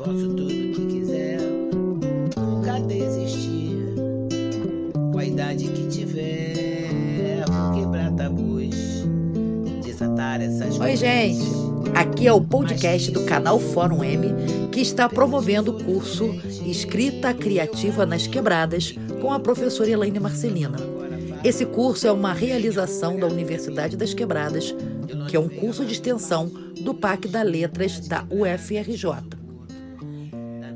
Posso tudo que quiser, nunca desistir. Com a idade que tiver, vou quebrar tabus, desatar essas Oi, gente. Aqui é o podcast do canal Fórum M, que está promovendo o curso Escrita Criativa nas Quebradas com a professora Elaine Marcelina. Esse curso é uma realização da Universidade das Quebradas, que é um curso de extensão do PAC da Letras da UFRJ.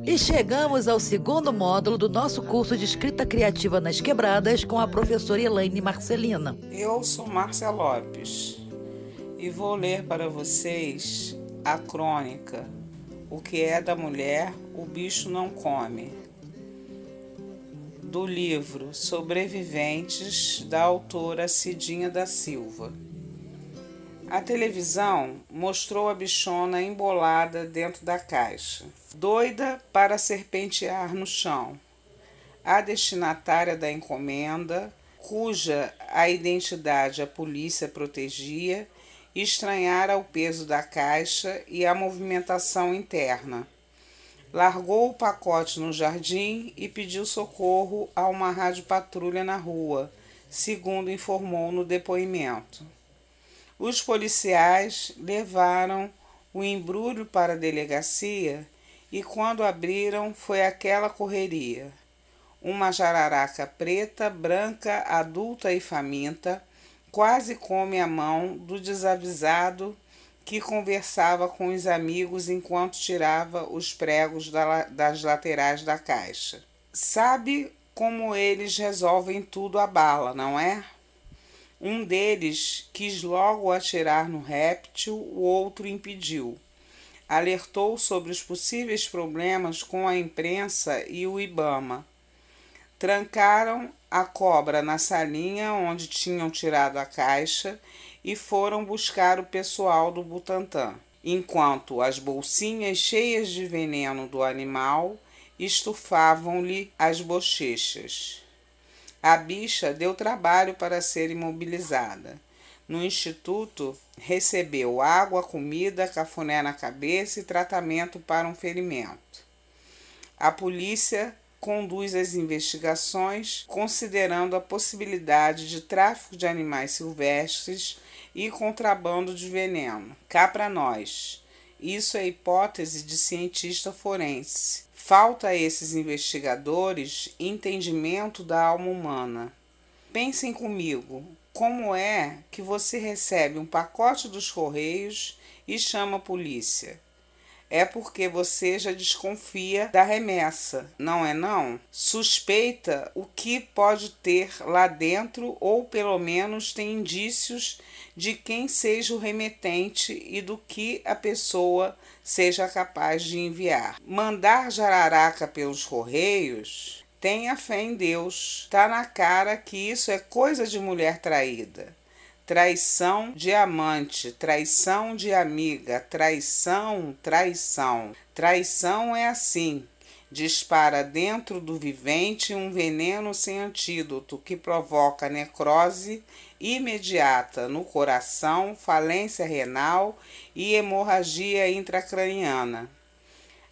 E chegamos ao segundo módulo do nosso curso de escrita criativa nas quebradas com a professora Elaine Marcelina. Eu sou Márcia Lopes e vou ler para vocês a crônica O que é da mulher, o bicho não come, do livro Sobreviventes da autora Cidinha da Silva. A televisão mostrou a bichona embolada dentro da caixa, doida para serpentear no chão. A destinatária da encomenda, cuja a identidade a polícia protegia, estranhara o peso da caixa e a movimentação interna. Largou o pacote no jardim e pediu socorro a uma rádio patrulha na rua, segundo informou no depoimento. Os policiais levaram o embrulho para a delegacia e, quando abriram, foi aquela correria. Uma jararaca preta, branca, adulta e faminta, quase come a mão do desavisado que conversava com os amigos enquanto tirava os pregos das laterais da caixa. Sabe como eles resolvem tudo a bala, não é? Um deles quis logo atirar no réptil, o outro impediu. Alertou sobre os possíveis problemas com a imprensa e o Ibama. Trancaram a cobra na salinha onde tinham tirado a caixa e foram buscar o pessoal do Butantã, enquanto as bolsinhas cheias de veneno do animal estufavam-lhe as bochechas. A bicha deu trabalho para ser imobilizada. No instituto, recebeu água, comida, cafuné na cabeça e tratamento para um ferimento. A polícia conduz as investigações considerando a possibilidade de tráfico de animais silvestres e contrabando de veneno. Cá para nós. Isso é hipótese de cientista forense. Falta a esses investigadores entendimento da alma humana. Pensem comigo, como é que você recebe um pacote dos correios e chama a polícia? É porque você já desconfia da remessa, não é não? Suspeita o que pode ter lá dentro ou pelo menos tem indícios de quem seja o remetente e do que a pessoa seja capaz de enviar. Mandar jararaca pelos correios Tenha fé em Deus. Tá na cara que isso é coisa de mulher traída traição de amante, traição de amiga, traição, traição. Traição é assim. Dispara dentro do vivente um veneno sem antídoto que provoca necrose imediata no coração, falência renal e hemorragia intracraniana.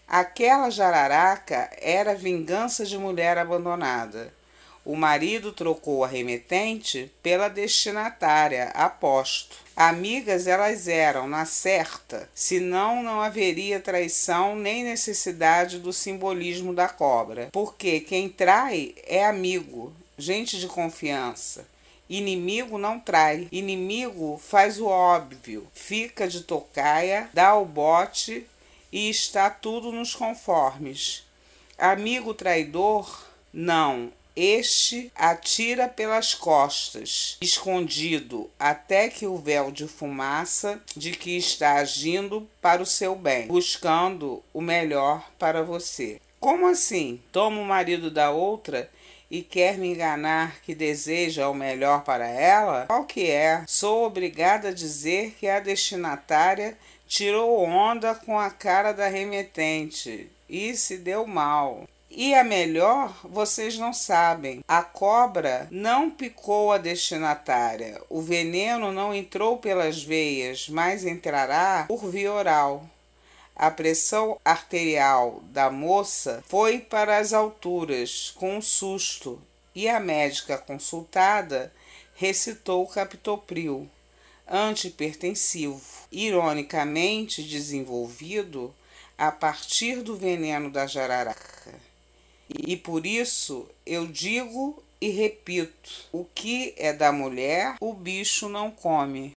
Aquela jararaca era vingança de mulher abandonada. O marido trocou a remetente pela destinatária, aposto. Amigas elas eram, na certa, senão não haveria traição nem necessidade do simbolismo da cobra, porque quem trai é amigo, gente de confiança. Inimigo não trai, inimigo faz o óbvio, fica de tocaia, dá o bote e está tudo nos conformes. Amigo traidor, não, este atira pelas costas, escondido, até que o véu de fumaça de que está agindo para o seu bem, buscando o melhor para você. Como assim? Toma o marido da outra e quer me enganar que deseja o melhor para ela? Qual que é? Sou obrigada a dizer que a destinatária tirou onda com a cara da remetente e se deu mal. E a melhor, vocês não sabem. A cobra não picou a destinatária. O veneno não entrou pelas veias, mas entrará por via oral. A pressão arterial da moça foi para as alturas com um susto e a médica consultada recitou captopril, antihipertensivo, ironicamente desenvolvido a partir do veneno da jararaca. E por isso eu digo e repito: o que é da mulher, o bicho não come.